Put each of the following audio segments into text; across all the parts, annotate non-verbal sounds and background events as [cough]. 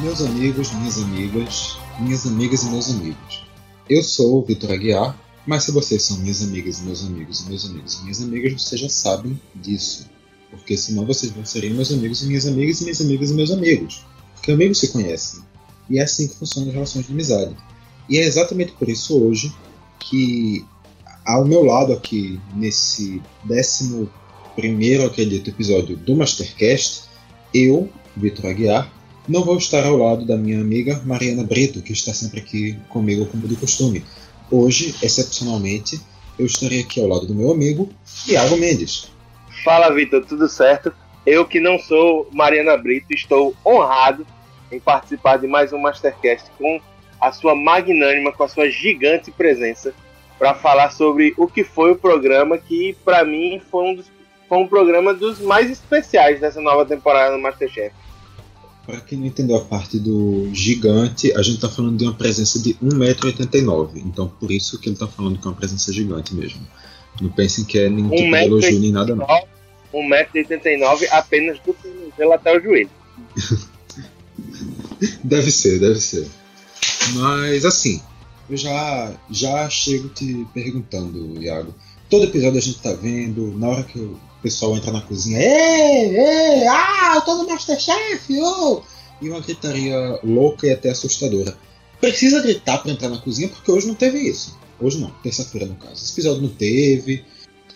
meus amigos, minhas amigas, minhas amigas e meus amigos. Eu sou o Vitor Aguiar, mas se vocês são minhas amigas e meus amigos e meus amigos e minhas amigas, vocês já sabem disso. Porque senão vocês não seriam meus amigos e minhas amigas e minhas amigas e meus amigos. Porque amigos se conhecem. E é assim que funcionam as relações de amizade. E é exatamente por isso hoje que ao meu lado aqui, nesse décimo primeiro, acredito, episódio do Mastercast, eu, Vitor Aguiar, não vou estar ao lado da minha amiga Mariana Brito, que está sempre aqui comigo como de costume. Hoje, excepcionalmente, eu estarei aqui ao lado do meu amigo Iago Mendes. Fala, Vitor, tudo certo? Eu que não sou Mariana Brito, estou honrado em participar de mais um Mastercast com a sua magnânima, com a sua gigante presença para falar sobre o que foi o programa que para mim foi um, dos, foi um programa dos mais especiais dessa nova temporada do MasterChef. Para quem não entendeu a parte do gigante, a gente está falando de uma presença de 1,89m. Então por isso que ele está falando que é uma presença gigante mesmo. Não pensem que é nenhum tipo de elogio nem nada não. 1,89m apenas do tornozelo até o joelho. [laughs] deve ser, deve ser. Mas assim, eu já, já chego te perguntando, Iago. Todo episódio a gente tá vendo, na hora que o pessoal entra na cozinha, ei, ei, ah, eu tô no Masterchef, oh! E uma gritaria louca e até assustadora. Precisa gritar para entrar na cozinha porque hoje não teve isso. Hoje não, terça-feira no caso. Esse episódio não teve.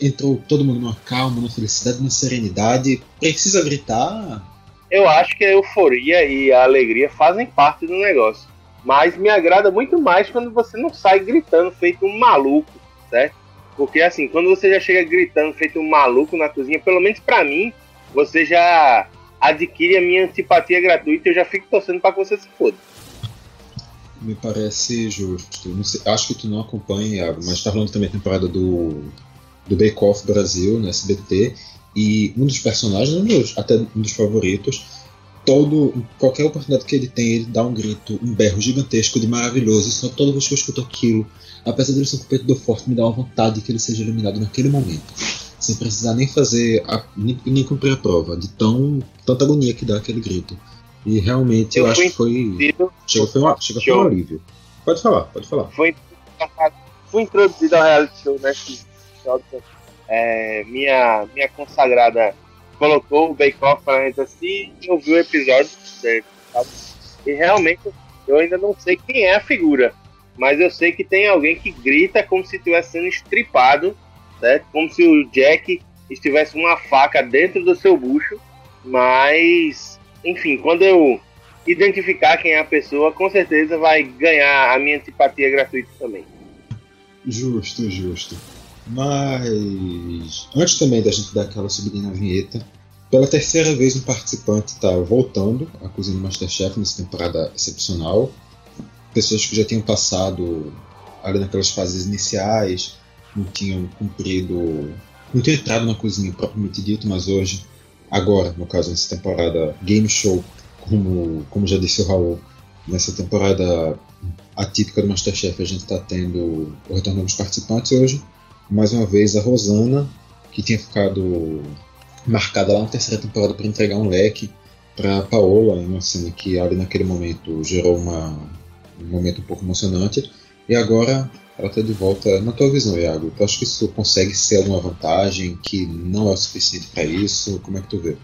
Entrou todo mundo numa calma, numa felicidade, numa serenidade. Precisa gritar? Eu acho que a euforia e a alegria fazem parte do negócio. Mas me agrada muito mais quando você não sai gritando feito um maluco, certo? Porque assim, quando você já chega gritando feito um maluco na cozinha, pelo menos para mim, você já adquire a minha antipatia gratuita e eu já fico torcendo para que você se foda. Me parece justo. Sei, acho que tu não acompanha, Iago, mas tá falando também a temporada do, do Bake Off Brasil, no SBT, e um dos personagens, um dos, até um dos favoritos, todo, qualquer oportunidade que ele tem, ele dá um grito, um berro gigantesco de maravilhoso. Só toda vez que eu escuto aquilo, apesar dele ser um competidor forte, me dá uma vontade que ele seja eliminado naquele momento. Sem precisar nem fazer, a, nem, nem, cumprir a prova, de tão, tanta agonia que dá aquele grito. E realmente eu, eu acho que foi. Chega, foi, uma, chega foi um alívio. Pode falar, pode falar. Foi, fui introduzido ao reality show, né? É, minha, minha consagrada colocou o Bake Off pra assim e ouviu o episódio, certo? E realmente eu ainda não sei quem é a figura, mas eu sei que tem alguém que grita como se estivesse sendo estripado, certo? Como se o Jack estivesse uma faca dentro do seu bucho, mas enfim, quando eu identificar quem é a pessoa, com certeza vai ganhar a minha antipatia gratuita também. Justo, justo. Mas antes também da gente dar aquela subidinha na vinheta, pela terceira vez um participante está voltando à cozinha do Masterchef nessa temporada excepcional. Pessoas que já tinham passado ali naquelas fases iniciais, não tinham cumprido, não tinham entrado na cozinha propriamente dito, mas hoje, agora, no caso nessa temporada game show, como, como já disse o Raul, nessa temporada atípica do Masterchef a gente está tendo o retorno dos participantes hoje. Mais uma vez a Rosana, que tinha ficado marcada lá na terceira temporada para entregar um leque para Paola, em uma cena que ali naquele momento gerou uma, um momento um pouco emocionante. E agora ela está de volta. Na tua visão, Iago, tu acha que isso consegue ser alguma vantagem, que não é o suficiente para isso? Como é que tu vê?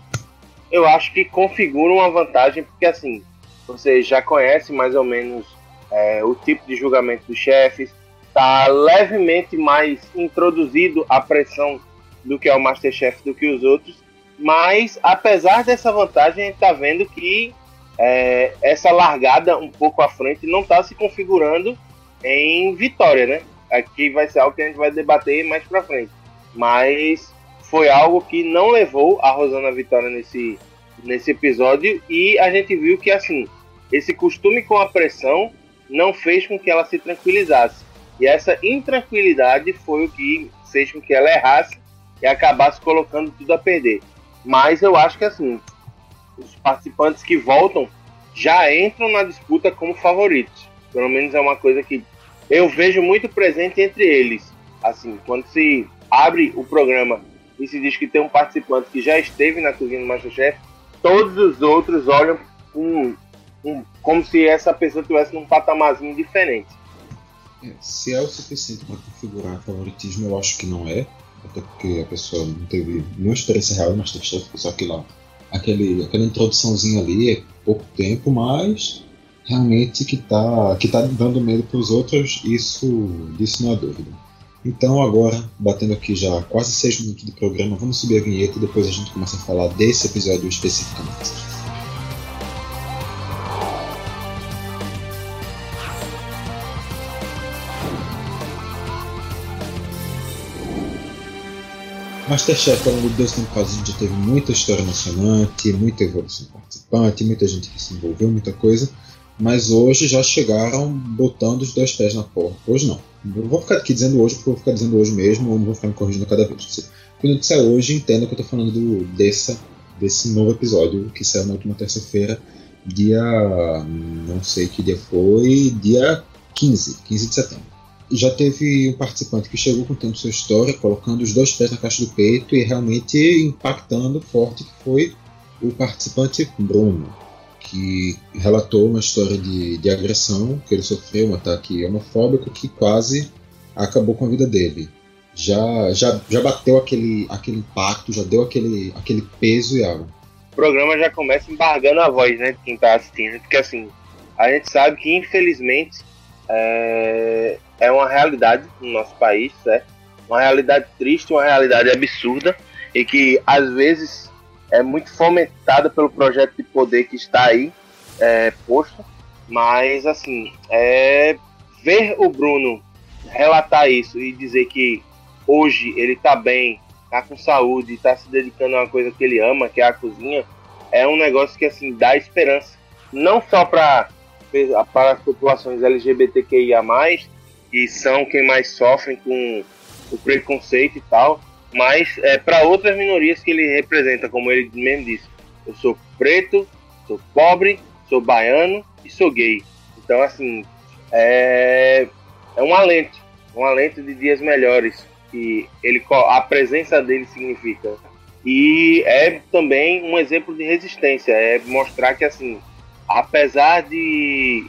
Eu acho que configura uma vantagem, porque assim, você já conhece mais ou menos é, o tipo de julgamento dos chefes, está levemente mais introduzido a pressão do que é o Masterchef do que os outros, mas apesar dessa vantagem, a gente está vendo que é, essa largada um pouco à frente não está se configurando em vitória, né? Aqui vai ser algo que a gente vai debater mais para frente, mas foi algo que não levou a Rosana vitória nesse, nesse episódio e a gente viu que assim esse costume com a pressão não fez com que ela se tranquilizasse. E essa intranquilidade foi o que fez com que ela errasse e acabasse colocando tudo a perder. Mas eu acho que assim, os participantes que voltam já entram na disputa como favoritos. Pelo menos é uma coisa que eu vejo muito presente entre eles. Assim, quando se abre o programa e se diz que tem um participante que já esteve na cozinha do Masterchef, todos os outros olham com um, como se essa pessoa tivesse num patamarzinho diferente. É, se é o suficiente para configurar favoritismo, eu acho que não é. Até porque a pessoa não teve nenhuma experiência real no Masterchef, só que lá aquele, aquela introduçãozinha ali é pouco tempo, mas realmente que tá, que tá dando medo para os outros, isso, disso não há dúvida. Então agora, batendo aqui já quase seis minutos de programa, vamos subir a vinheta e depois a gente começa a falar desse episódio especificamente. Masterchef, ao longo de dois temporadas, já teve muita história emocionante, muita evolução participante, muita gente que se envolveu, muita coisa. Mas hoje já chegaram botando os dois pés na porta. Hoje não. Vou ficar aqui dizendo hoje porque eu vou ficar dizendo hoje mesmo, ou não vou ficar me corrigindo cada vez. Quando eu disser hoje, entenda que eu estou falando do, dessa, desse novo episódio que saiu na última terça-feira, dia. não sei que dia foi, dia 15, 15 de setembro já teve um participante que chegou contando sua história, colocando os dois pés na caixa do peito e realmente impactando forte, que foi o participante Bruno, que relatou uma história de, de agressão que ele sofreu, um ataque homofóbico que quase acabou com a vida dele. Já, já, já bateu aquele, aquele impacto, já deu aquele, aquele peso e água. O programa já começa embargando a voz né, de quem está assistindo, porque assim, a gente sabe que infelizmente é, é uma realidade no nosso país, certo? Uma realidade triste, uma realidade absurda e que às vezes é muito fomentada pelo projeto de poder que está aí é, posto, mas assim, é, ver o Bruno relatar isso e dizer que hoje ele está bem, está com saúde, está se dedicando a uma coisa que ele ama, que é a cozinha, é um negócio que assim dá esperança, não só para para as populações LGBTQIA+, que são quem mais sofrem com o preconceito e tal, mas é, para outras minorias que ele representa, como ele mesmo disse. Eu sou preto, sou pobre, sou baiano e sou gay. Então, assim, é, é um alento, um alento de dias melhores que ele, a presença dele significa. E é também um exemplo de resistência, é mostrar que, assim, apesar de,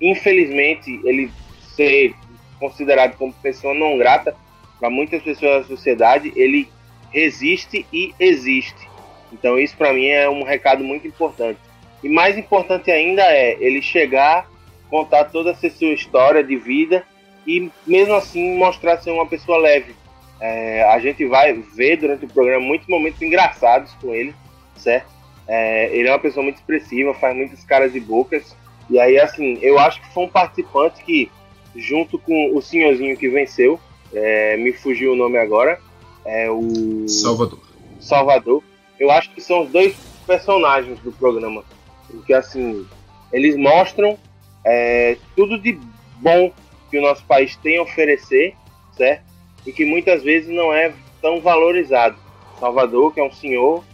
infelizmente, ele ser considerado como pessoa não grata para muitas pessoas da sociedade, ele resiste e existe. Então isso para mim é um recado muito importante. E mais importante ainda é ele chegar, contar toda essa sua história de vida e mesmo assim mostrar ser uma pessoa leve. É, a gente vai ver durante o programa muitos momentos engraçados com ele, certo? É, ele é uma pessoa muito expressiva, faz muitas caras e bocas. E aí, assim, eu acho que foi um participante que junto com o senhorzinho que venceu, é, me fugiu o nome agora, é o Salvador. Salvador. Eu acho que são os dois personagens do programa, porque assim eles mostram é, tudo de bom que o nosso país tem a oferecer, certo? E que muitas vezes não é tão valorizado. Salvador, que é um senhor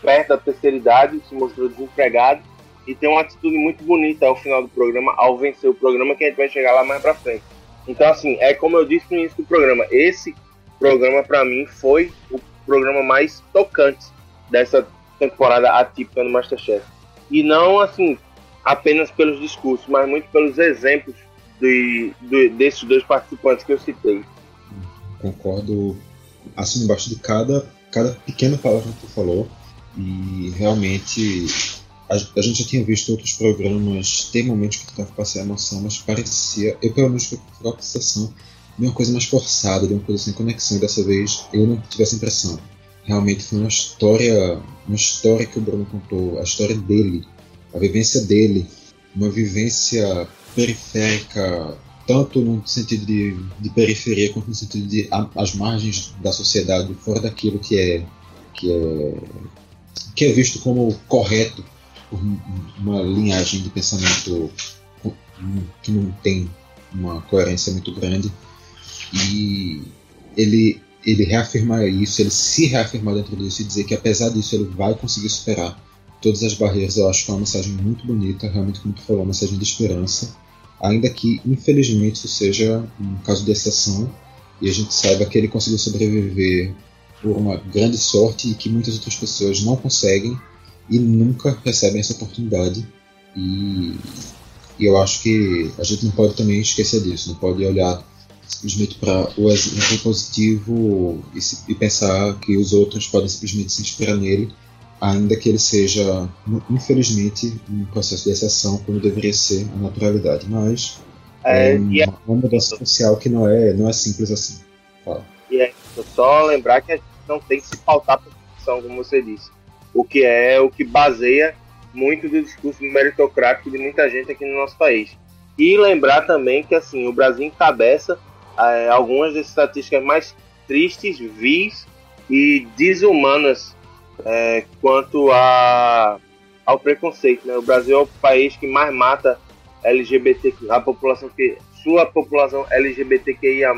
perto da terceira idade, se mostrou desempregado e tem uma atitude muito bonita ao final do programa, ao vencer o programa, que a gente vai chegar lá mais pra frente. Então, assim, é como eu disse no início do programa, esse programa para mim foi o programa mais tocante dessa temporada atípica no Masterchef. E não, assim, apenas pelos discursos, mas muito pelos exemplos de, de, desses dois participantes que eu citei. Concordo, assim, embaixo de cada, cada pequena palavra que tu falou. E realmente a, a, gente já tinha visto outros programas, tem momentos que tentava passar a emoção, mas parecia, eu pelo menos fui com a sensação de uma coisa mais forçada, de uma coisa sem conexão, e dessa vez eu não tive essa impressão. Realmente foi uma história, uma história que o Bruno contou, a história dele, a vivência dele, uma vivência periférica, tanto no sentido de, de periferia quanto no sentido de a, as margens da sociedade, fora daquilo que é que é que é visto como correto uma linhagem de pensamento que não tem uma coerência muito grande. E ele ele reafirmar isso, ele se reafirmar dentro disso e dizer que apesar disso ele vai conseguir superar todas as barreiras, eu acho que é uma mensagem muito bonita, realmente como tu falou, uma mensagem de esperança, ainda que infelizmente isso seja um caso de exceção e a gente saiba que ele conseguiu sobreviver por uma grande sorte e que muitas outras pessoas não conseguem e nunca recebem essa oportunidade. E, e eu acho que a gente não pode também esquecer disso, não pode olhar simplesmente para o exemplo positivo e, se, e, pensar que os outros podem simplesmente se inspirar nele, ainda que ele seja, infelizmente, um processo de exceção, como deveria ser a naturalidade. Mas é, é uma, uma mudança social que não é, não é simples assim. Fala. Só lembrar que a gente não tem que se pautar por ficção, como você disse, o que é o que baseia muito do discurso meritocrático de muita gente aqui no nosso país. E lembrar também que assim o Brasil encabeça é, algumas das estatísticas mais tristes, vis e desumanas é, quanto a, ao preconceito. Né? O Brasil é o país que mais mata LGBT, a população que sua população LGBTQIA+,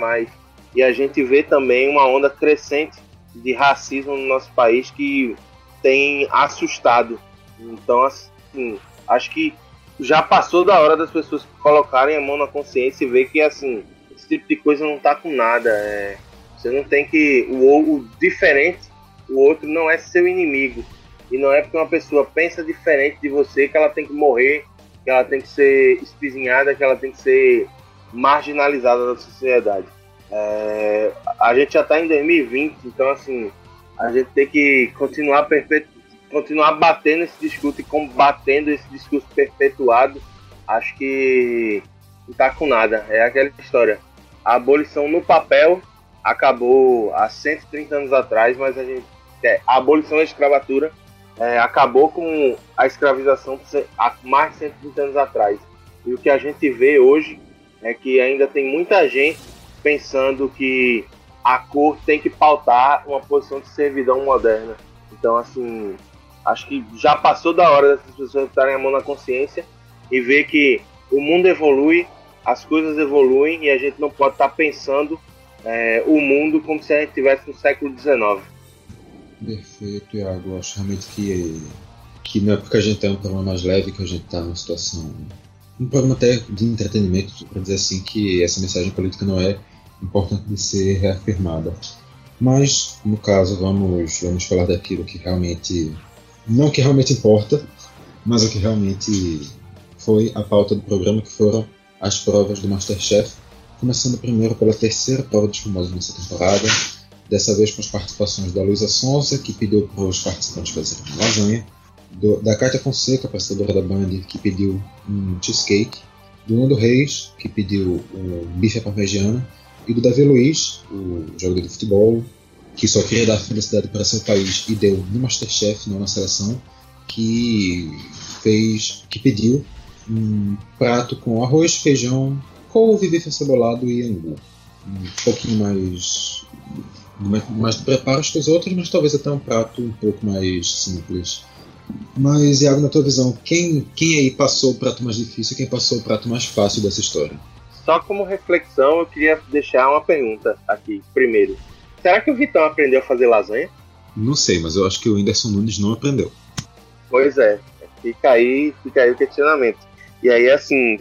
e a gente vê também uma onda crescente de racismo no nosso país que tem assustado. Então, assim, acho que já passou da hora das pessoas colocarem a mão na consciência e ver que, assim, esse tipo de coisa não tá com nada. É, você não tem que. O, o diferente, o outro não é seu inimigo. E não é porque uma pessoa pensa diferente de você que ela tem que morrer, que ela tem que ser espizinhada, que ela tem que ser marginalizada da sociedade. É, a gente já está em 2020, então assim, a gente tem que continuar perpetu continuar batendo esse discurso e combatendo esse discurso perpetuado. Acho que não tá com nada. É aquela história. A abolição no papel acabou há 130 anos atrás, mas a gente é, a abolição da escravatura é, acabou com a escravização há mais de 130 anos atrás. E o que a gente vê hoje é que ainda tem muita gente pensando que a cor tem que pautar uma posição de servidão moderna. Então, assim, acho que já passou da hora dessas pessoas estarem a mão na consciência e ver que o mundo evolui, as coisas evoluem e a gente não pode estar pensando é, o mundo como se a gente estivesse no século XIX. Perfeito, Iago. Acho realmente que, que não é porque a gente tem um problema mais leve que a gente está numa situação. Um problema até de entretenimento, para dizer assim, que essa mensagem política não é importante de ser reafirmada. Mas, no caso, vamos, vamos falar daquilo que realmente. Não que realmente importa, mas o que realmente foi a pauta do programa, que foram as provas do Masterchef. Começando primeiro pela terceira prova dos famosos nessa temporada, dessa vez com as participações da Luísa Sonza, que pediu para os participantes fazerem lasanha, do, da Cátia Fonseca, prestadora da Band, que pediu um cheesecake, do Nando Reis, que pediu um bife à parmegiana, e do Davi Luiz, o jogador de futebol, que só queria dar felicidade para seu país e deu no Masterchef, não na seleção, que fez, que pediu um prato com arroz, feijão, couve, bife cebolado e angu. Um pouquinho mais mais preparos que os outros, mas talvez até um prato um pouco mais simples. Mas, Iago, na tua visão, quem, quem aí passou o prato mais difícil e quem passou o prato mais fácil dessa história? Só como reflexão, eu queria deixar uma pergunta aqui, primeiro. Será que o Vitão aprendeu a fazer lasanha? Não sei, mas eu acho que o Whindersson Nunes não aprendeu. Pois é, fica aí, fica aí o questionamento. E aí, assim,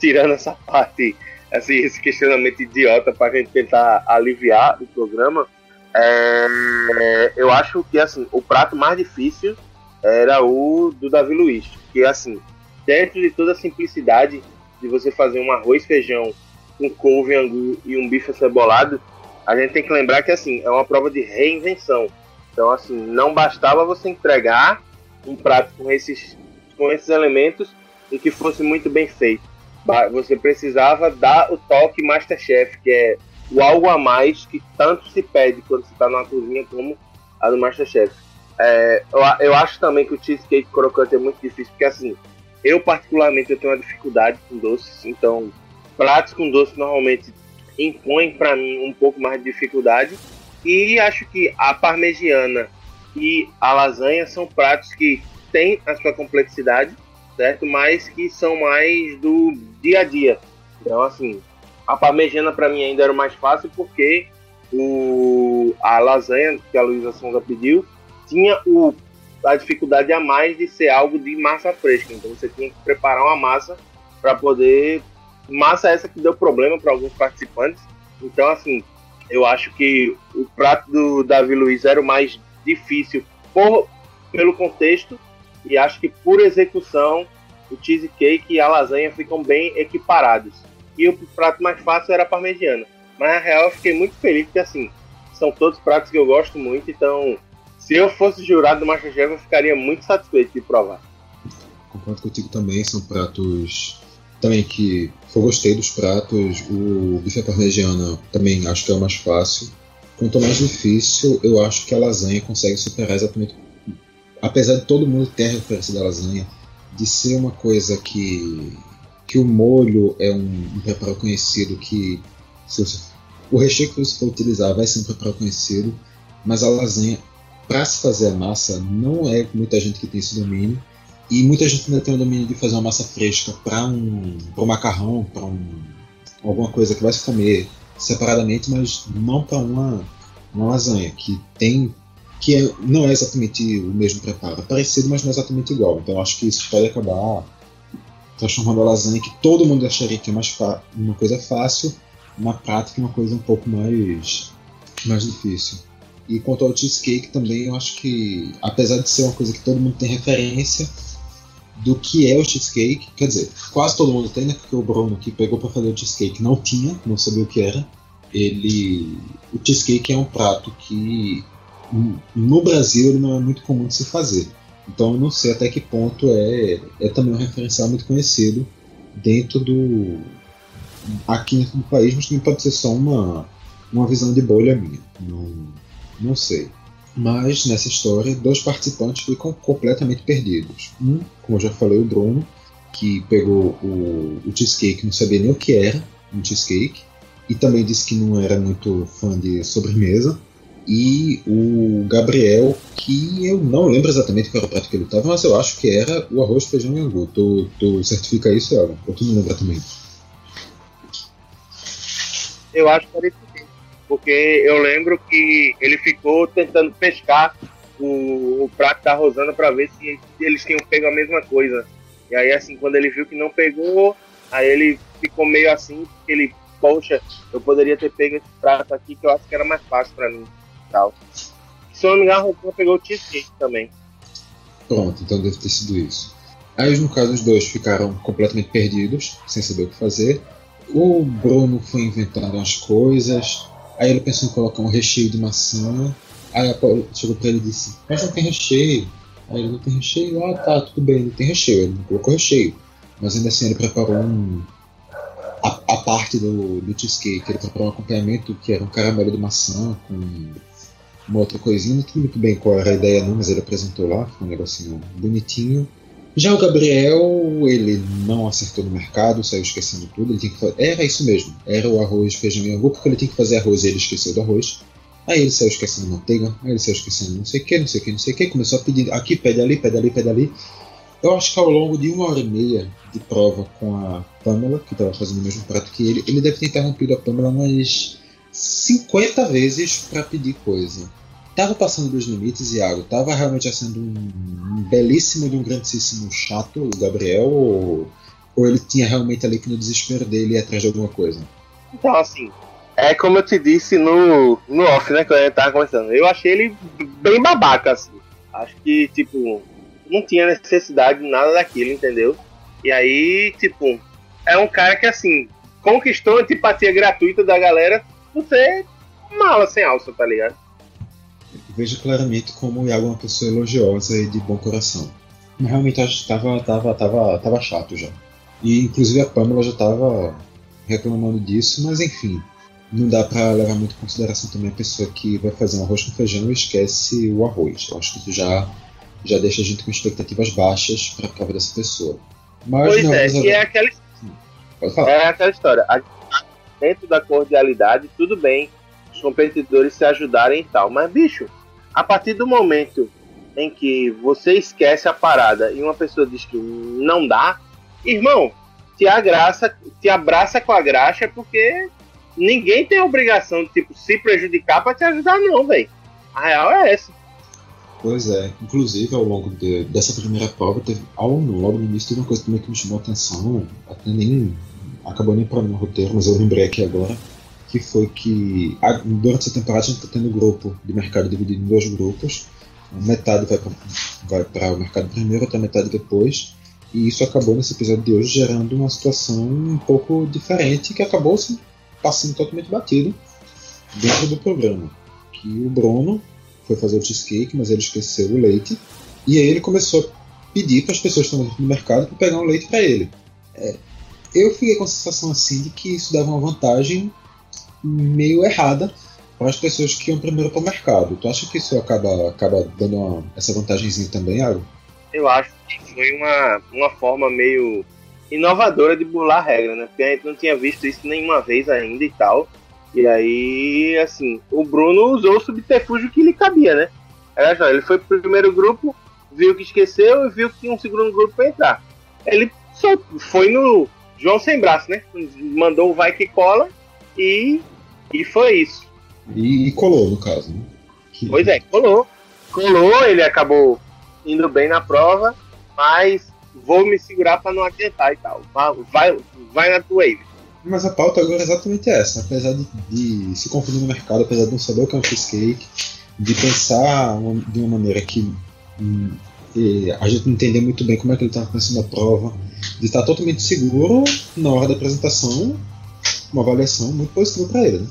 tirando essa parte, assim, esse questionamento idiota para a gente tentar aliviar o programa, é, eu acho que, assim, o prato mais difícil era o do Davi Luiz. Que, assim, dentro de toda a simplicidade de você fazer um arroz, feijão com couve, angu e um bife cebolado, a gente tem que lembrar que assim é uma prova de reinvenção. Então assim não bastava você entregar um prato com esses com esses elementos e que fosse muito bem feito. Você precisava dar o toque Masterchef, que é o algo a mais que tanto se pede quando você está numa cozinha como a do Masterchef. É, eu, eu acho também que o cheesecake crocante é muito difícil, porque assim, eu, particularmente, eu tenho uma dificuldade com doces, então pratos com doce normalmente impõem para mim um pouco mais de dificuldade. E acho que a parmegiana e a lasanha são pratos que têm a sua complexidade, certo? Mas que são mais do dia a dia. Então, assim, a parmegiana para mim ainda era mais fácil porque o, a lasanha que a Luísa Sonza pediu tinha o a dificuldade a mais de ser algo de massa fresca. Então você tinha que preparar uma massa para poder. Massa essa que deu problema para alguns participantes. Então, assim, eu acho que o prato do Davi Luiz era o mais difícil por, pelo contexto e acho que por execução o cheesecake e a lasanha ficam bem equiparados. E o prato mais fácil era a parmegiana. Mas na real eu fiquei muito feliz porque assim, são todos pratos que eu gosto muito, então se eu fosse jurado do Masterchef eu ficaria muito satisfeito de provar. Concordo contigo também, são pratos também que eu gostei dos pratos. O bife à parmegiana também acho que é o mais fácil. Quanto mais difícil, eu acho que a lasanha consegue superar exatamente. Apesar de todo mundo ter a referência da lasanha, de ser uma coisa que que o molho é um, um preparo conhecido que você, o recheio que você for utilizar vai ser um preparo conhecido, mas a lasanha para se fazer a massa não é muita gente que tem esse domínio e muita gente ainda tem o domínio de fazer uma massa fresca para um, um macarrão, para um, alguma coisa que vai se comer separadamente, mas não para uma, uma lasanha, que tem que é, não é exatamente o mesmo preparo. É parecido, mas não é exatamente igual. Então acho que isso pode acabar transformando a lasanha, que todo mundo acharia que é mais uma coisa fácil, na prática uma coisa um pouco mais, mais difícil. E quanto ao cheesecake também, eu acho que, apesar de ser uma coisa que todo mundo tem referência, do que é o cheesecake. Quer dizer, quase todo mundo tem, né? Porque o Bruno que pegou para fazer o cheesecake não tinha, não sabia o que era. Ele, o cheesecake é um prato que no Brasil ele não é muito comum de se fazer. Então eu não sei até que ponto é, é também um referencial muito conhecido dentro do aqui no país, mas também pode ser só uma, uma visão de bolha minha. Não, não sei. Mas nessa história, dois participantes ficam completamente perdidos. Um, como eu já falei, o Bruno, que pegou o, o cheesecake, não sabia nem o que era um cheesecake, e também disse que não era muito fã de sobremesa. E o Gabriel, que eu não lembro exatamente qual era o prato que ele estava, mas eu acho que era o arroz, feijão e angu. Tu, tu certifica isso, Elton? Ou tu não lembra também? Eu acho que era porque eu lembro que ele ficou tentando pescar o, o prato da Rosana para ver se eles tinham pego a mesma coisa. E aí, assim, quando ele viu que não pegou, aí ele ficou meio assim, ele, poxa, eu poderia ter pego esse prato aqui que eu acho que era mais fácil para mim. Tal. Se eu não me engano, a Rosana pegou o cheesecake também. Pronto, então deve ter sido isso. Aí, no caso, os dois ficaram completamente perdidos, sem saber o que fazer. O Bruno foi inventando as coisas, Aí ele pensou em colocar um recheio de maçã. Aí chegou pra ele e disse: Mas não tem recheio. Aí ele não tem recheio. Ah, tá, tudo bem, não tem recheio. Ele não colocou recheio. Mas ainda assim ele preparou um. A, a parte do, do cheesecake. Ele preparou um acompanhamento que era um caramelo de maçã com uma outra coisinha. Não sei muito bem qual era a ideia, não, mas ele apresentou lá. Foi um negocinho bonitinho. Já o Gabriel, ele não acertou no mercado, saiu esquecendo tudo. Ele tinha que. Era isso mesmo, era o arroz, feijão e angu, porque ele tinha que fazer arroz e ele esqueceu do arroz. Aí ele saiu esquecendo manteiga, aí ele saiu esquecendo não sei o que, não sei o que, não sei o que. Começou a pedir aqui, pede ali, pede ali, pede ali. Eu acho que ao longo de uma hora e meia de prova com a Pamela, que estava fazendo o mesmo prato que ele, ele deve ter interrompido a Pamela umas 50 vezes para pedir coisa estava passando dos limites, Iago? Tava realmente sendo um, belíssimo e um grandíssimo chato, o Gabriel, ou, ou ele tinha realmente ali que no desespero dele ir atrás de alguma coisa? Então, assim, é como eu te disse no, no off, né, quando a gente tava conversando. Eu achei ele bem babaca, assim. Acho que, tipo, não tinha necessidade de nada daquilo, entendeu? E aí, tipo, é um cara que, assim, conquistou a antipatia gratuita da galera por ser mala sem alça, tá ligado? Vejo claramente como o Iago é uma pessoa elogiosa e de bom coração. Mas realmente acho que tava, tava, tava, tava chato já. E inclusive a Pamela já tava reclamando disso, mas enfim. Não dá para levar muito em consideração também a pessoa que vai fazer um arroz com feijão e esquece o arroz. Eu acho que isso já, já deixa a gente com expectativas baixas para a prova dessa pessoa. Mas, pois é, e é aquela, é aquela história. Dentro da cordialidade, tudo bem os competidores se ajudarem e tal. Mas, bicho, a partir do momento em que você esquece a parada e uma pessoa diz que não dá, irmão, te, agraça, te abraça com a graxa porque ninguém tem a obrigação de tipo, se prejudicar para te ajudar, não, velho. A real é essa. Pois é, inclusive ao longo de, dessa primeira prova, teve, ao, logo no início, teve uma coisa também que me chamou a atenção, até nem acabou nem para mim no roteiro, mas eu lembrei aqui agora que foi que a, durante essa temporada a gente está tendo grupo de mercado dividido em dois grupos. Metade vai para o mercado primeiro, outra metade depois. E isso acabou nesse episódio de hoje gerando uma situação um pouco diferente que acabou se passando totalmente batido dentro do programa. Que o Bruno foi fazer o cheesecake, mas ele esqueceu o leite. E aí ele começou a pedir para as pessoas que estão no mercado para pegar um leite para ele. É, eu fiquei com a sensação assim de que isso dava uma vantagem meio errada para as pessoas que iam primeiro para o mercado. Tu acha que isso acaba, acaba dando uma, essa vantagemzinha também, Aaron? Eu acho que foi uma, uma forma meio inovadora de burlar a regra, né? Porque a gente não tinha visto isso nenhuma vez ainda e tal. E aí, assim, o Bruno usou o subterfúgio que lhe cabia, né? Era, ele foi pro primeiro grupo, viu que esqueceu e viu que tinha um segundo grupo para entrar. Ele só foi no João sem braço, né? Mandou o vai que cola e, e foi isso. E, e colou, no caso, né? Pois é, colou. Colou, ele acabou indo bem na prova, mas vou me segurar para não adiantar e tal. Vai, vai na tua wave. Mas a pauta agora é exatamente essa. Apesar de, de, se confundir no mercado, apesar de não saber o que é um cheesecake, de pensar uma, de uma maneira que hum, a gente não entender muito bem como é que ele está pensando a prova, de estar totalmente seguro na hora da apresentação, uma avaliação muito positiva para ele. Né?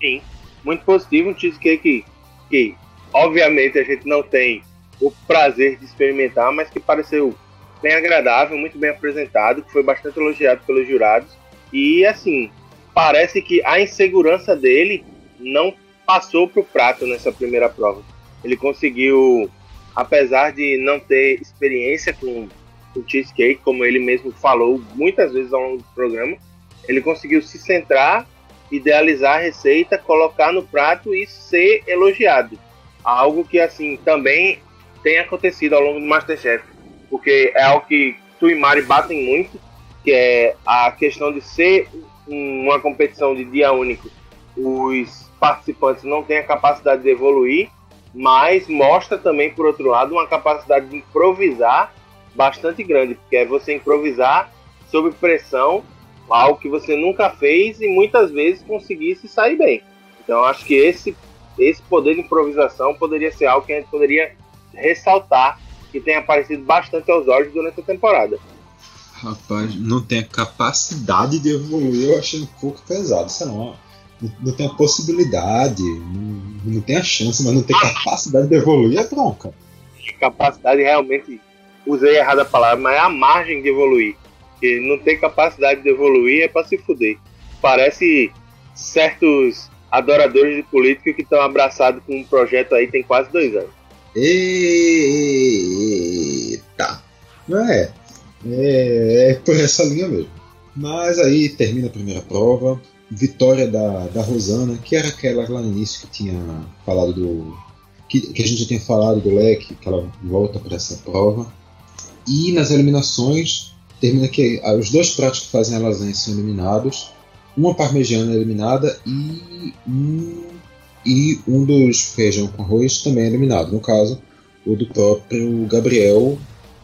Sim, muito positivo. Um cheesecake que, obviamente, a gente não tem o prazer de experimentar, mas que pareceu bem agradável, muito bem apresentado, que foi bastante elogiado pelos jurados. E assim, parece que a insegurança dele não passou para o prato nessa primeira prova. Ele conseguiu, apesar de não ter experiência com o cheesecake, como ele mesmo falou muitas vezes ao longo do programa, ele conseguiu se centrar, idealizar a receita, colocar no prato e ser elogiado. Algo que assim também tem acontecido ao longo do Masterchef, porque é algo que tu e Mari batem muito, que é a questão de ser uma competição de dia único. Os participantes não têm a capacidade de evoluir, mas mostra também, por outro lado, uma capacidade de improvisar bastante grande, porque é você improvisar sob pressão, algo que você nunca fez e muitas vezes conseguir se sair bem. Então acho que esse esse poder de improvisação poderia ser algo que a gente poderia ressaltar que tem aparecido bastante aos olhos durante a temporada. Rapaz, não tem a capacidade de evoluir, eu achei um pouco pesado, sei lá. Não, não tem a possibilidade, não, não tem a chance, mas não tem capacidade de evoluir é bronca. Capacidade realmente, usei errada a palavra, mas é a margem de evoluir. Que não tem capacidade de evoluir é para se fuder. Parece certos adoradores de política que estão abraçados com um projeto aí tem quase dois anos. Eita! É, é, é por essa linha mesmo. Mas aí termina a primeira prova. Vitória da, da Rosana, que era aquela lá no início que tinha falado do. Que, que a gente já tinha falado do leque, que ela volta para essa prova. E nas eliminações, termina que os dois pratos que fazem a lasanha são eliminados. Uma parmegiana eliminada e um, e um dos feijão com arroz também é eliminado. No caso, o do próprio Gabriel,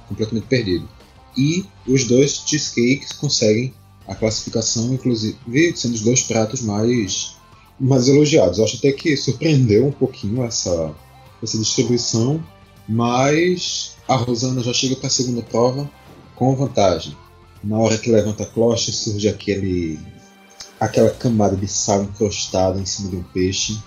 completamente perdido. E os dois cheesecakes conseguem a classificação, inclusive sendo os dois pratos mais, mais elogiados. Eu acho até que surpreendeu um pouquinho essa, essa distribuição, mas a Rosana já chega para a segunda prova com vantagem. Na hora que levanta a clocha, surge aquele aquela camada de sal encrostada em cima de um peixe.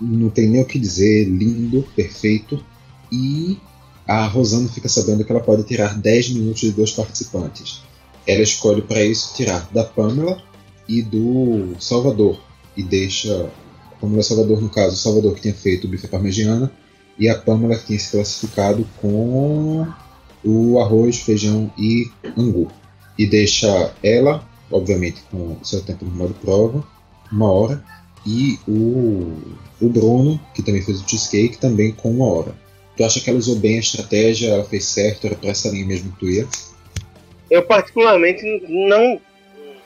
Não tem nem o que dizer, lindo, perfeito. E a Rosana fica sabendo que ela pode tirar 10 minutos de dois participantes. Ela escolhe para isso tirar da Pamela e do Salvador. E deixa a Pamela Salvador, no caso, o Salvador que tinha feito o bife parmegiana e a Pamela que tinha se classificado com o arroz, feijão e angu. E deixa ela, obviamente com seu tempo normal de prova, uma hora, e o, o Bruno, que também fez o cheesecake, também com uma hora. Tu acha que ela usou bem a estratégia, ela fez certo, era pra essa linha mesmo que tu ia? Eu particularmente não.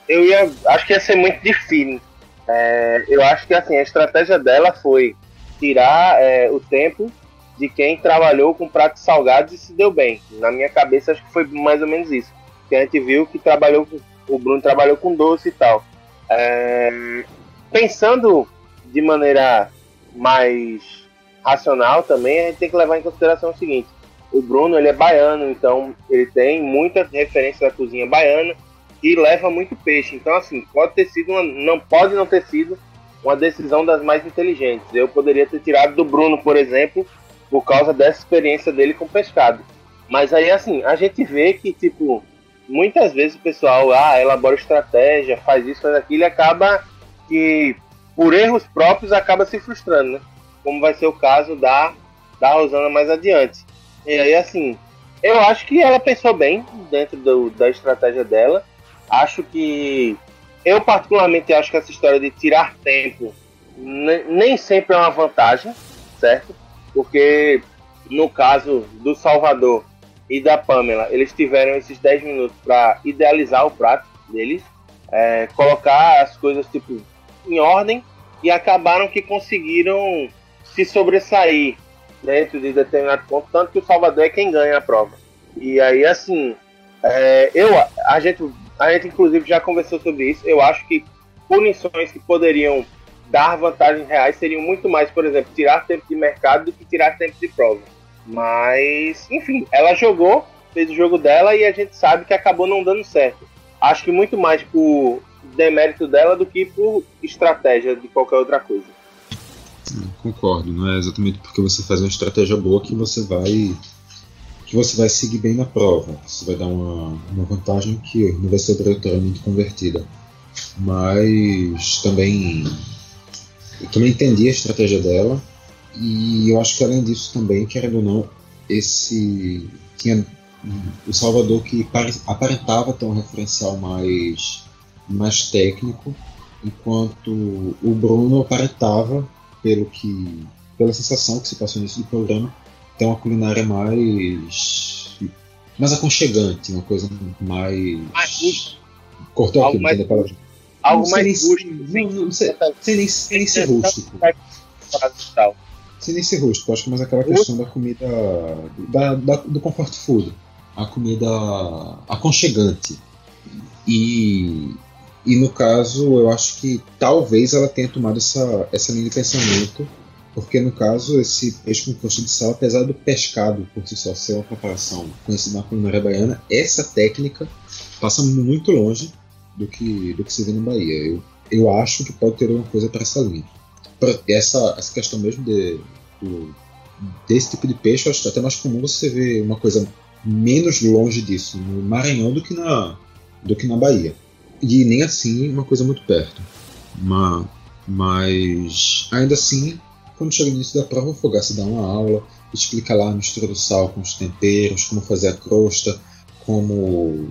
Eu ia. Acho que ia ser muito difícil. É, eu acho que assim, a estratégia dela foi tirar é, o tempo de quem trabalhou com pratos salgados e se deu bem. Na minha cabeça, acho que foi mais ou menos isso. Que a gente viu que trabalhou com, o Bruno trabalhou com doce e tal. É, pensando de maneira mais racional também, a gente tem que levar em consideração o seguinte: o Bruno ele é baiano, então ele tem muita referência da cozinha baiana e leva muito peixe. Então, assim, pode ter sido uma, não pode não ter sido uma decisão das mais inteligentes. Eu poderia ter tirado do Bruno, por exemplo, por causa dessa experiência dele com pescado. Mas aí, assim, a gente vê que, tipo, muitas vezes o pessoal, ah, elabora estratégia, faz isso, faz aquilo, e acaba que, por erros próprios, acaba se frustrando, né? Como vai ser o caso da, da Rosana mais adiante. E aí, assim, eu acho que ela pensou bem dentro do, da estratégia dela. Acho que. Eu, particularmente, acho que essa história de tirar tempo nem sempre é uma vantagem, certo? Porque no caso do Salvador e da Pamela, eles tiveram esses 10 minutos para idealizar o prato deles, é, colocar as coisas tipo em ordem e acabaram que conseguiram se sobressair dentro de determinado ponto, tanto que o Salvador é quem ganha a prova. E aí, assim, é, eu, a gente, a gente inclusive já conversou sobre isso. Eu acho que punições que poderiam dar vantagens reais seriam muito mais, por exemplo, tirar tempo de mercado do que tirar tempo de prova. Mas, enfim, ela jogou, fez o jogo dela e a gente sabe que acabou não dando certo. Acho que muito mais por demérito dela do que por estratégia de qualquer outra coisa. Concordo, não é exatamente porque você faz uma estratégia boa que você vai que você vai seguir bem na prova. Você vai dar uma, uma vantagem que não vai ser obrigatoriamente convertida. Mas também eu também entendi a estratégia dela e eu acho que além disso também, querendo ou não, esse tinha o Salvador que aparentava ter um referencial mais mais técnico, enquanto o Bruno aparentava pelo que pela sensação que se passou nesse programa tem uma culinária mais mais aconchegante, uma coisa mais mais cortou aqui, mais, palavra. Algo mais rústico, não, não, sei, sem nem, sem nem ser rústico. Sem nem ser rústico, acho que é mais aquela questão da comida da, da, do comfort food, a comida aconchegante. E e no caso, eu acho que talvez ela tenha tomado essa, essa linha de pensamento, porque no caso, esse peixe com coxa de sal, apesar do pescado por si só ser uma preparação conhecida na culinária baiana, essa técnica passa muito longe do que, do que se vê na Bahia. Eu, eu acho que pode ter alguma coisa para essa linha. Essa, essa questão mesmo de, desse tipo de peixe, eu acho até mais comum você ver uma coisa menos longe disso no Maranhão do que na, do que na Bahia. E nem assim uma coisa muito perto. Mas, mas ainda assim, quando chega no início da prova, o Fogaça dá uma aula, explica lá a mistura do sal com os temperos, como fazer a crosta, como,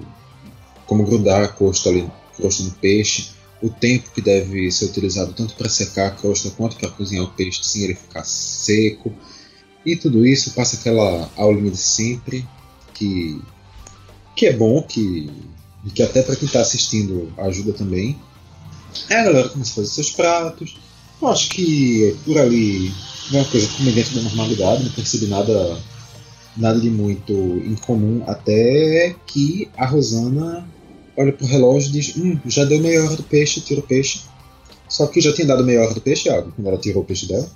como grudar a crosta, ali, crosta no peixe, o tempo que deve ser utilizado tanto para secar a crosta quanto para cozinhar o peixe sem ele ficar seco. E tudo isso passa aquela aulinha de sempre, que, que é bom, que que até para quem está assistindo ajuda também. É a galera começa a fazer seus pratos. Eu acho que por ali é uma coisa como dentro da normalidade, não percebi nada, nada de muito incomum, até que a Rosana olha pro relógio e diz: Hum, já deu meia hora do peixe, tira o peixe. Só que já tinha dado meia hora do peixe, Thiago, quando ela tirou o peixe dela.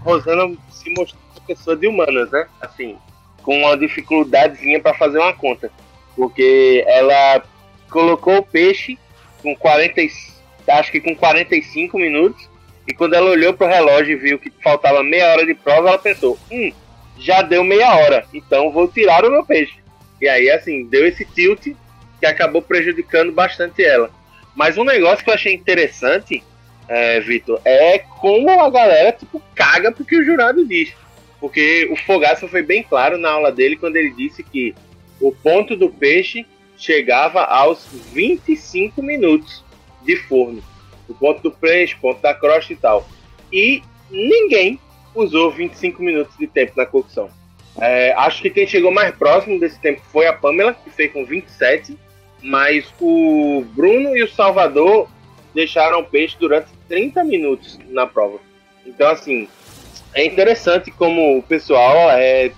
Rosana se mostrou uma pessoa de humanas, né? Assim, com uma dificuldadezinha para fazer uma conta porque ela colocou o peixe com 40, acho que com 45 minutos, e quando ela olhou pro relógio e viu que faltava meia hora de prova, ela pensou: hum, já deu meia hora, então vou tirar o meu peixe. E aí, assim, deu esse tilt que acabou prejudicando bastante ela. Mas um negócio que eu achei interessante, é, Vitor, é como a galera, tipo, caga porque o jurado diz. Porque o Fogaça foi bem claro na aula dele quando ele disse que o ponto do peixe chegava aos 25 minutos de forno. O ponto do peixe, ponto da crosta e tal. E ninguém usou 25 minutos de tempo na cocção. É, acho que quem chegou mais próximo desse tempo foi a Pamela, que fez com 27, mas o Bruno e o Salvador deixaram o peixe durante 30 minutos na prova. Então, assim, é interessante como o pessoal é,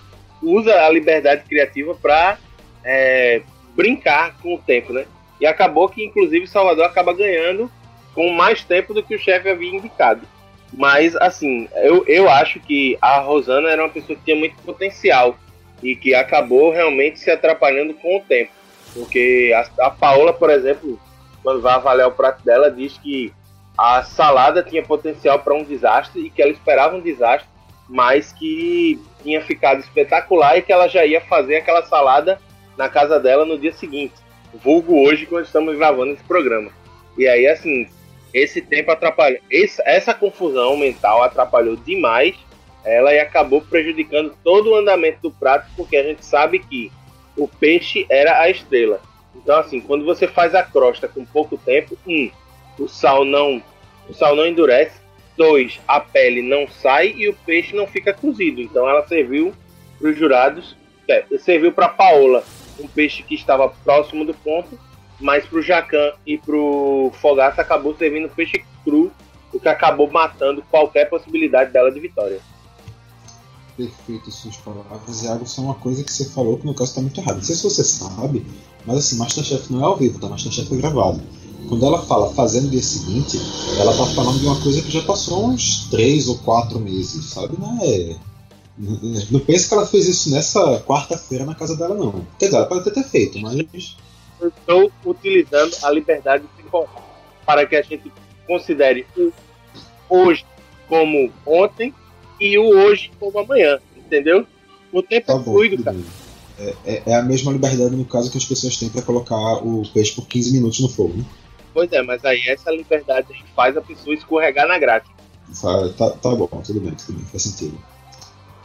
usa a liberdade criativa para é, brincar com o tempo, né? E acabou que, inclusive, Salvador acaba ganhando com mais tempo do que o chefe havia indicado. Mas, assim, eu, eu acho que a Rosana era uma pessoa que tinha muito potencial e que acabou realmente se atrapalhando com o tempo. Porque a, a Paola, por exemplo, quando vai avaliar o prato dela, diz que a salada tinha potencial para um desastre e que ela esperava um desastre, mas que tinha ficado espetacular e que ela já ia fazer aquela salada na casa dela no dia seguinte. Vulgo hoje, quando estamos gravando esse programa. E aí, assim, esse tempo atrapalhou. essa confusão mental atrapalhou demais ela e acabou prejudicando todo o andamento do prato, porque a gente sabe que o peixe era a estrela. Então, assim, quando você faz a crosta com pouco tempo, um, o sal não, o sal não endurece. Dois, a pele não sai e o peixe não fica cozido. Então, ela serviu para os jurados, é, serviu para Paola, um peixe que estava próximo do ponto, mas para o Jacan e para o Fogaça acabou servindo peixe cru, o que acabou matando qualquer possibilidade dela de vitória perfeito suas palavras e água são uma coisa que você falou que no caso está muito errado. Não sei se você sabe, mas assim, Masterchef não é ao vivo, tá? Masterchef é gravado. Quando ela fala fazendo dia seguinte, ela tá falando de uma coisa que já passou uns três ou quatro meses, sabe? Não é. Não pensa que ela fez isso nessa quarta-feira na casa dela, não. Quer dizer, ela pode até ter feito, mas. Estou utilizando a liberdade para que a gente considere o hoje como ontem e o hoje como amanhã, entendeu? O tempo tá é fluido, cara. É, é, é, a mesma liberdade no caso que as pessoas têm para colocar o peixe por 15 minutos no fogo, né? Pois é, mas aí essa liberdade faz a pessoa escorregar na grade. Tá, tá bom, tudo bem, tudo bem, faz sentido.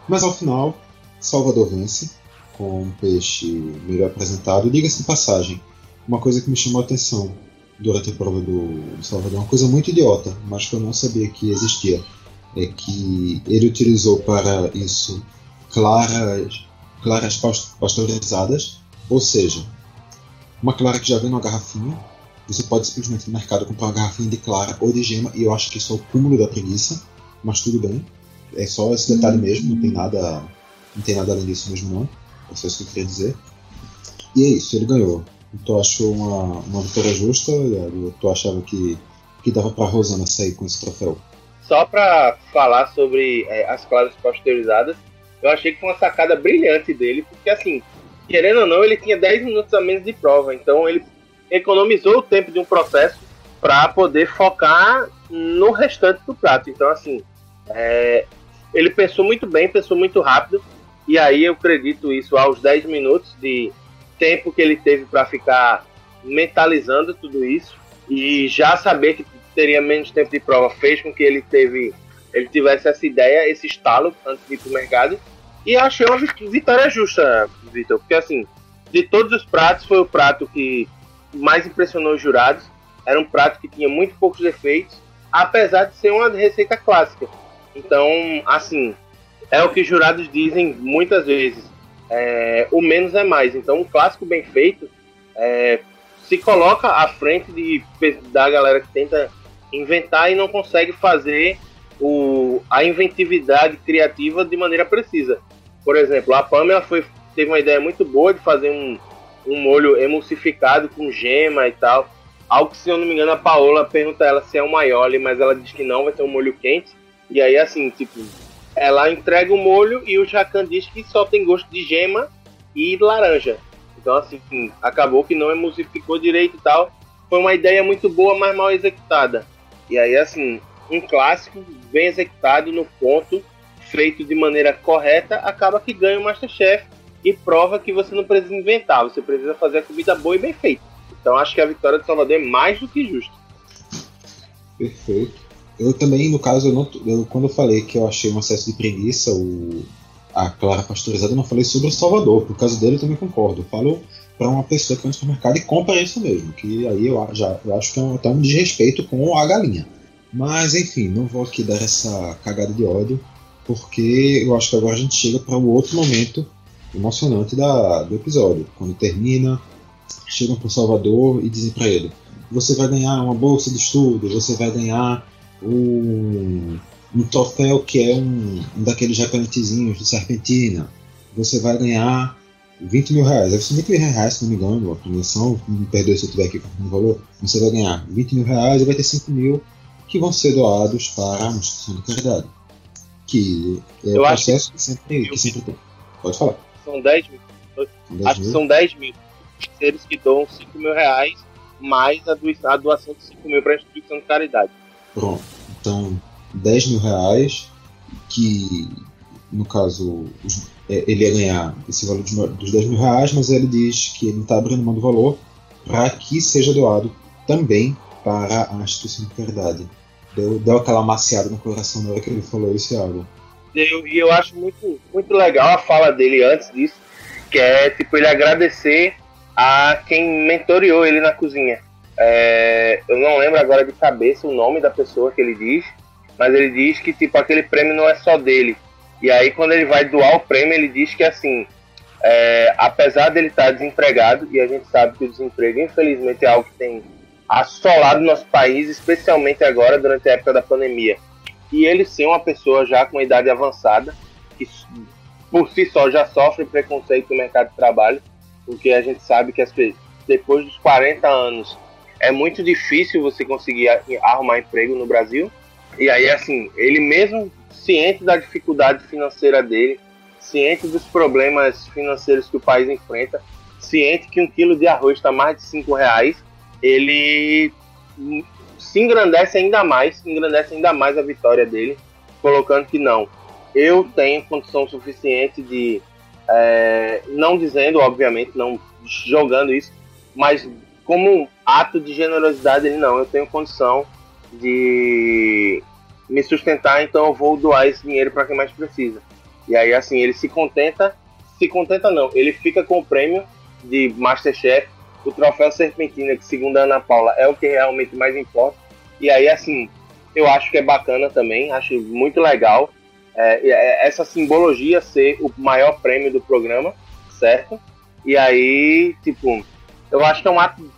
Mas ao final, Salvador vence com um peixe melhor apresentado. Diga-se de passagem, uma coisa que me chamou a atenção durante a prova do Salvador, uma coisa muito idiota, mas que eu não sabia que existia é que ele utilizou para isso claras, claras pasteurizadas, ou seja, uma clara que já vem numa garrafinha. Você pode simplesmente no mercado comprar uma garrafinha de clara ou de gema, e eu acho que isso é o cúmulo da preguiça, mas tudo bem. É só esse detalhe uhum. mesmo, não tem nada, não tem nada além disso mesmo não. É só isso que eu queria dizer. E é isso, ele ganhou. Então achou uma, uma vitória justa, tu achava que, que dava para Rosana sair com esse troféu só para falar sobre é, as claras pasteurizadas, eu achei que foi uma sacada brilhante dele, porque assim, querendo ou não, ele tinha 10 minutos a menos de prova, então ele economizou o tempo de um processo para poder focar no restante do prato. Então, assim, é, ele pensou muito bem, pensou muito rápido, e aí eu acredito isso aos 10 minutos de tempo que ele teve para ficar mentalizando tudo isso e já saber que teria menos tempo de prova fez com que ele teve ele tivesse essa ideia, esse estalo antes de ir pro mercado. E achei uma vitória justa, Vitor, porque assim, de todos os pratos, foi o prato que mais impressionou os jurados. Era um prato que tinha muito poucos defeitos, apesar de ser uma receita clássica. Então, assim, é o que os jurados dizem muitas vezes. É, o menos é mais. Então, um clássico bem feito é, se coloca à frente de, da galera que tenta inventar e não consegue fazer o, a inventividade criativa de maneira precisa. Por exemplo, a Pamela foi, teve uma ideia muito boa de fazer um, um molho emulsificado com gema e tal. Algo que, se eu não me engano, a Paola pergunta ela se é um maiole, mas ela diz que não, vai ser um molho quente. E aí, assim, tipo, ela entrega o molho e o Jacan diz que só tem gosto de gema e laranja. Então, assim, acabou que não emulsificou direito e tal. Foi uma ideia muito boa, mas mal executada. E aí, assim, um clássico bem executado no ponto, feito de maneira correta, acaba que ganha o Masterchef e prova que você não precisa inventar, você precisa fazer a comida boa e bem feita. Então acho que a vitória de Salvador é mais do que justa. Perfeito. Eu também, no caso, eu não, eu, quando eu falei que eu achei um excesso de preguiça, o, a Clara Pasteurizada, eu não falei sobre o Salvador. Por causa dele, eu também concordo. Eu falo para uma pessoa que vai no supermercado e compra isso mesmo, que aí eu, já, eu acho que é um, até um desrespeito com a galinha. Mas enfim, não vou aqui dar essa cagada de ódio, porque eu acho que agora a gente chega para o um outro momento emocionante da, do episódio. Quando termina, chegam para o Salvador e dizem para ele: você vai ganhar uma bolsa de estudo, você vai ganhar um, um troféu que é um, um daqueles jacanetezinhos de serpentina, você vai ganhar 20 mil reais. Deve ser 20 mil reais, se não me engano, a premiação. Me perdoe se eu tiver aqui com o valor. Você vai ganhar 20 mil reais e vai ter 5 mil que vão ser doados para a instituição de caridade. Que é o processo que sempre, que sempre tem. Pode falar. são 10 mil. 10 acho mil? que são 10 mil. Seres que doam 5 mil reais, mais a doação de 5 mil para a instituição de caridade. Pronto. Então, 10 mil reais, que no caso os, ele ia ganhar esse valor de, dos 10 mil reais, mas ele diz que ele está abrindo mão do valor para que seja doado também para a instituição de caridade. Deu, deu aquela maciada no coração na hora que ele falou isso, Thiago. E eu, eu acho muito, muito legal a fala dele antes disso, que é tipo ele agradecer a quem mentoreou ele na cozinha. É, eu não lembro agora de cabeça o nome da pessoa que ele diz, mas ele diz que tipo aquele prêmio não é só dele. E aí quando ele vai doar o prêmio, ele diz que assim, é, apesar dele estar desempregado, e a gente sabe que o desemprego infelizmente é algo que tem assolado nosso país, especialmente agora durante a época da pandemia. E ele ser uma pessoa já com idade avançada, que por si só já sofre preconceito no mercado de trabalho, porque a gente sabe que as, depois dos 40 anos é muito difícil você conseguir arrumar emprego no Brasil. E aí, assim, ele mesmo ciente da dificuldade financeira dele, ciente dos problemas financeiros que o país enfrenta, ciente que um quilo de arroz está mais de 5 reais, ele se engrandece ainda mais, engrandece ainda mais a vitória dele, colocando que não, eu tenho condição suficiente de, é, não dizendo, obviamente, não jogando isso, mas como um ato de generosidade, ele não, eu tenho condição de me sustentar, então eu vou doar esse dinheiro para quem mais precisa. E aí, assim, ele se contenta, se contenta não, ele fica com o prêmio de Masterchef o troféu Serpentina, que segundo a Ana Paula é o que realmente mais importa. E aí, assim, eu acho que é bacana também, acho muito legal é, é, essa simbologia ser o maior prêmio do programa, certo? E aí, tipo, eu acho que é um ato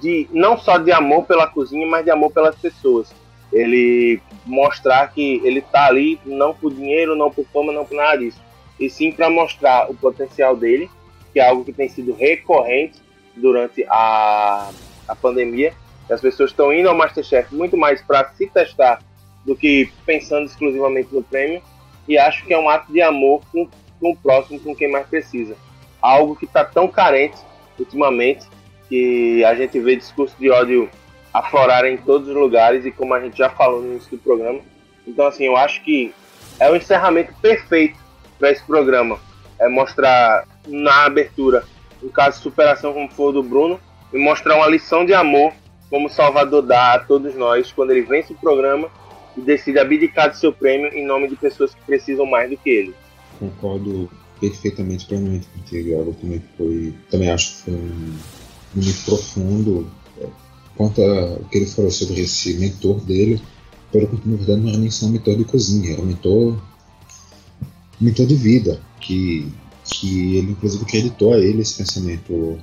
de não só de amor pela cozinha, mas de amor pelas pessoas. Ele mostrar que ele tá ali não por dinheiro, não por fama, não por nada disso, e sim para mostrar o potencial dele, que é algo que tem sido recorrente durante a, a pandemia. As pessoas estão indo ao Masterchef muito mais para se testar do que pensando exclusivamente no prêmio. E acho que é um ato de amor com, com o próximo, com quem mais precisa. Algo que está tão carente ultimamente, que a gente vê discurso de ódio aflorar em todos os lugares, e como a gente já falou no início do programa. Então, assim, eu acho que é o encerramento perfeito para esse programa. É mostrar na abertura um caso de superação como foi o do Bruno, e mostrar uma lição de amor como Salvador dá a todos nós quando ele vence o programa e decide abdicar do seu prêmio em nome de pessoas que precisam mais do que ele. Concordo perfeitamente plenamente contigo, Eu também foi, também acho que foi um muito profundo quanto o que ele falou sobre esse mentor dele, pelo que na verdade não era nem só um mentor de cozinha, era um mentor, mentor de vida, que que ele inclusive acreditou a ele esse pensamento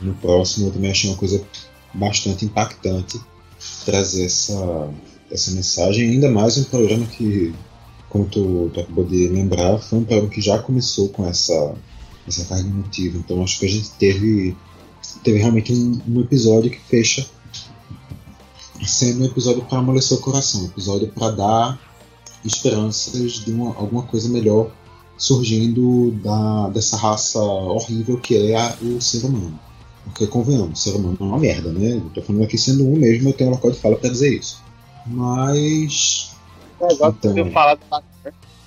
no próximo. Eu também achei uma coisa bastante impactante trazer essa, essa mensagem, ainda mais um programa que, como tu, tu acabou de lembrar, foi um programa que já começou com essa, essa carga emotiva. Então acho que a gente teve, teve realmente um, um episódio que fecha sendo um episódio para amolecer o coração, um episódio para dar esperanças de uma, alguma coisa melhor surgindo da, dessa raça horrível que é a, o ser humano. Porque, convenhamos, o ser humano é uma merda, né? Eu tô falando aqui sendo um mesmo, eu tenho um local de fala para dizer isso. Mas. O negócio então... que eu falado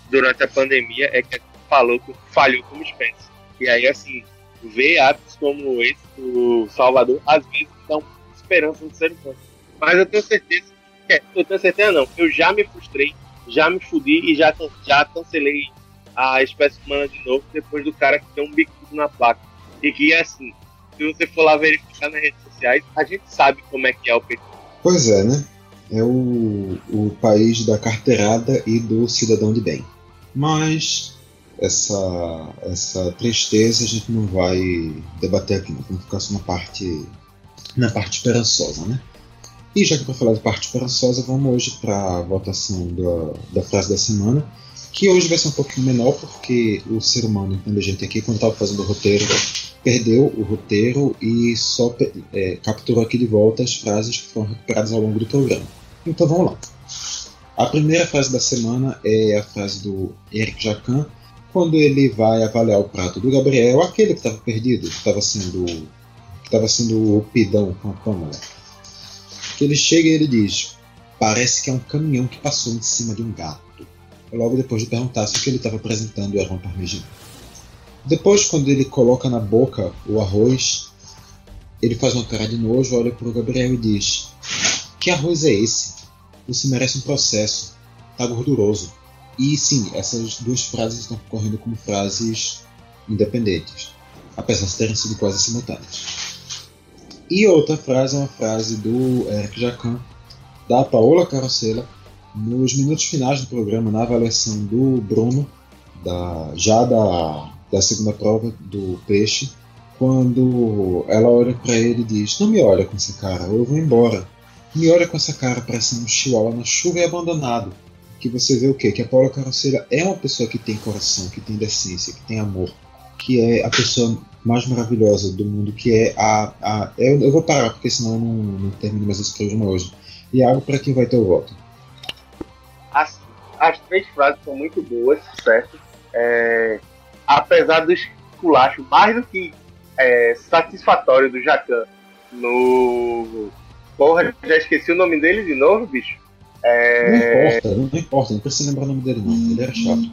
durante a pandemia é que falou que falhou como espécie. E aí, assim, ver atos como esse do Salvador, às vezes dão esperança no ser humano. Mas eu tenho certeza, é, eu tenho certeza não, eu já me frustrei, já me fudi e já, já cancelei a espécie humana de novo depois do cara que tem um bicudo na placa. E que é assim, se você for lá verificar nas redes sociais, a gente sabe como é que é o PT. Pois é, né? É o, o país da carteirada e do cidadão de bem. Mas essa, essa tristeza a gente não vai debater aqui, não. Vamos ficar só na parte, na parte esperançosa, né? E já que para falar de parte esperançosa, vamos hoje para a votação da, da frase da semana que hoje vai ser um pouquinho menor, porque o ser humano inteligente aqui, quando estava fazendo o roteiro, perdeu o roteiro e só é, capturou aqui de volta as frases que foram recuperadas ao longo do programa. Então vamos lá. A primeira frase da semana é a frase do Eric Jacan, quando ele vai avaliar o prato do Gabriel, aquele que estava perdido, que estava sendo, que sendo o pidão com a Pamela, que ele chega e ele diz: parece que é um caminhão que passou em cima de um gato. Logo depois de perguntar se o que ele estava apresentando era um parmegiana. Depois, quando ele coloca na boca o arroz, ele faz uma cara de nojo, olha para o Gabriel e diz: Que arroz é esse? Você merece um processo. Tá gorduroso. E sim, essas duas frases estão correndo como frases independentes, apesar de terem sido quase simultâneas. E outra frase é uma frase do Eric Jacan, da Paola Carosella, nos minutos finais do programa, na avaliação do Bruno, da, já da, da segunda prova do peixe, quando ela olha para ele e diz: Não me olha com essa cara, eu vou embora. Me olha com essa cara parecendo um chihuahua na chuva e abandonado que você vê o quê? Que a Paula Carroceira é uma pessoa que tem coração, que tem decência, que tem amor, que é a pessoa mais maravilhosa do mundo, que é a. a eu, eu vou parar, porque senão eu não, não termino mais esse programa hoje. E algo para quem vai ter o voto. As, as três frases são muito boas, certo? É, apesar do esculacho mais do que é, satisfatório do Jacan no. Porra, já esqueci o nome dele de novo, bicho. É... Não importa, não, importa, não precisa lembrar o nome dele não, ele era chato.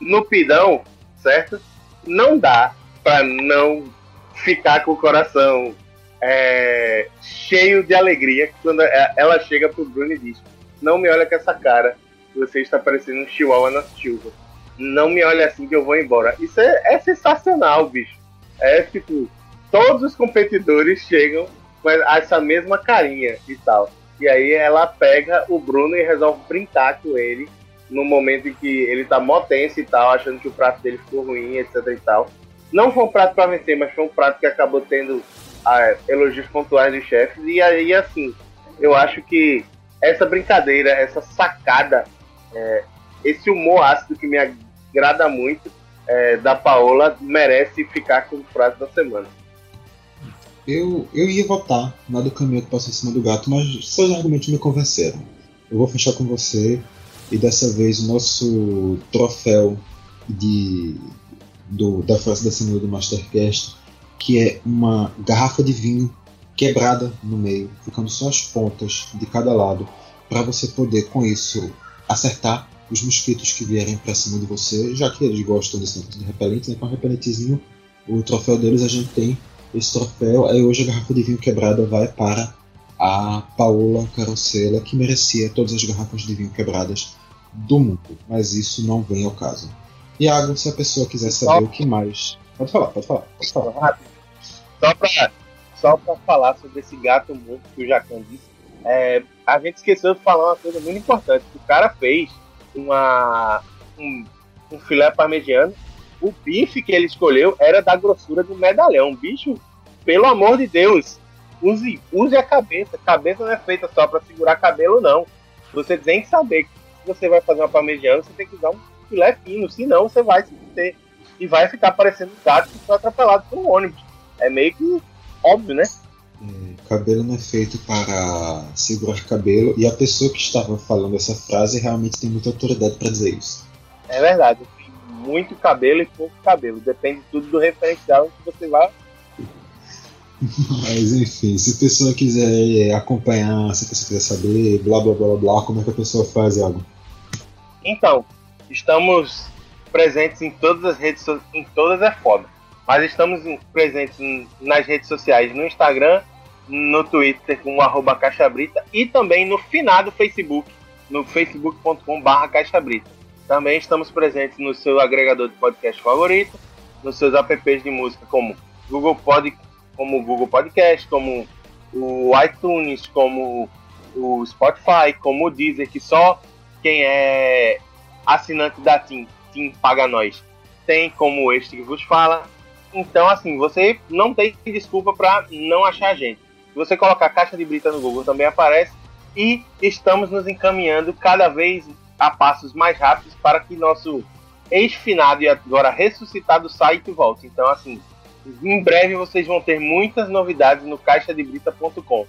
No Pidão, certo? Não dá pra não ficar com o coração é, cheio de alegria quando é, ela chega pro Bruno e diz: Não me olha com essa cara, você está parecendo um chihuahua na chuva. Não me olha assim que eu vou embora. Isso é, é sensacional, bicho. É tipo, todos os competidores chegam com essa mesma carinha e tal. E aí ela pega o Bruno e resolve brincar com ele no momento em que ele tá mó tenso e tal, achando que o prato dele ficou ruim, etc e tal. Não foi um prato para vencer, mas foi um prato que acabou tendo ah, elogios pontuais dos chefes. E aí, assim, eu acho que essa brincadeira, essa sacada, é, esse humor ácido que me agrada muito é, da Paola merece ficar com o prato da semana. Eu, eu ia votar na do caminho que passou em cima do gato, mas seus argumentos me convenceram. Eu vou fechar com você e dessa vez o nosso troféu de, do, da frase da semana do Mastercast, que é uma garrafa de vinho quebrada no meio, ficando só as pontas de cada lado, para você poder com isso acertar os mosquitos que vierem para cima de você, já que eles gostam desse de repelente, né? com repelentezinho, o troféu deles a gente tem esse troféu. Aí hoje a garrafa de vinho quebrada vai para a Paola Carosella, que merecia todas as garrafas de vinho quebradas do mundo. Mas isso não vem ao caso. Iago, se a pessoa quiser saber o que mais. Pode falar, pode falar. Pode falar. Só para só pra falar sobre esse gato mundo que o Jacan disse, é, a gente esqueceu de falar uma coisa muito importante. O cara fez uma, um, um filé parmegiano o bife que ele escolheu era da grossura do medalhão. Bicho, pelo amor de Deus, use, use a cabeça. Cabeça não é feita só para segurar cabelo, não. Você tem que saber que se você vai fazer uma parmegiana, você tem que usar um filé fino, senão você vai se ter e vai ficar parecendo um gato que foi atropelado por um ônibus. É meio que óbvio, né? É, cabelo não é feito para segurar cabelo e a pessoa que estava falando essa frase realmente tem muita autoridade para dizer isso. É verdade muito cabelo e pouco cabelo. Depende tudo do referencial que você vai. [laughs] Mas enfim, se a pessoa quiser é, acompanhar, se a pessoa quiser saber, blá blá blá blá, como é que a pessoa faz algo? Então, estamos presentes em todas as redes em todas é foda. Mas estamos presentes nas redes sociais, no Instagram, no Twitter com arroba caixabrita e também no finado Facebook, no facebook.com/barra caixabrita. Também estamos presentes no seu agregador de podcast favorito, nos seus apps de música como Google Pod, como Google Podcast, como o iTunes, como o Spotify, como o Deezer, que só quem é assinante da TIM, TIM paga nós, tem como este que vos fala. Então, assim, você não tem desculpa para não achar a gente. Se você colocar Caixa de Brita no Google, também aparece. E estamos nos encaminhando cada vez a passos mais rápidos para que nosso ex-finado e agora ressuscitado site volte. Então, assim, em breve vocês vão ter muitas novidades no caixadebrita.com.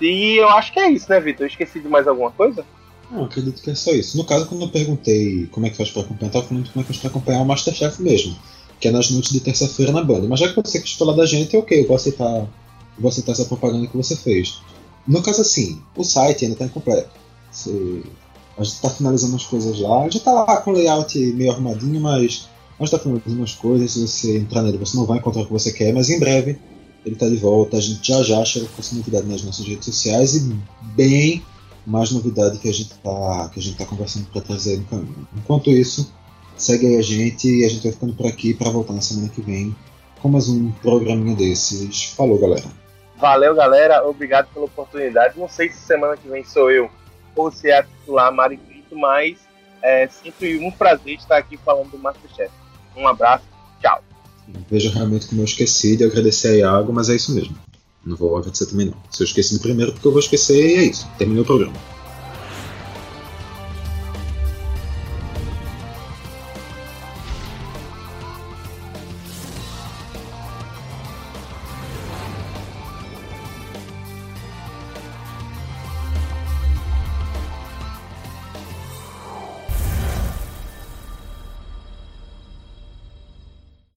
E eu acho que é isso, né, Vitor? Eu esqueci de mais alguma coisa? Não, acredito que é só isso. No caso, quando eu perguntei como é que faz para acompanhar, eu tava falando como é que faz para acompanhar o Masterchef mesmo, que é nas noites de terça-feira na banda. Mas já que você quis falar da gente, ok, eu vou aceitar, vou aceitar essa propaganda que você fez. No caso, assim, o site ainda está incompleto. A gente está finalizando as coisas lá. Já está lá com o layout meio arrumadinho, mas a gente está finalizando as coisas. Se você entrar nele, você não vai encontrar o que você quer, mas em breve ele está de volta. A gente já já chega com essa novidade nas nossas redes sociais e bem mais novidade que a gente está que a gente tá conversando para trazer no caminho. Enquanto isso, segue aí a gente e a gente vai ficando por aqui para voltar na semana que vem com mais um programinha desses. Falou, galera. Valeu, galera. Obrigado pela oportunidade. Não sei se semana que vem sou eu ou se é a titular Mari Pinto, mas é sempre um prazer estar aqui falando do Masterchef. Um abraço, tchau. Vejo realmente como eu esqueci de agradecer a Iago, mas é isso mesmo. Não vou agradecer também não. Se eu esqueci no primeiro, porque eu vou esquecer e é isso. Terminei o programa.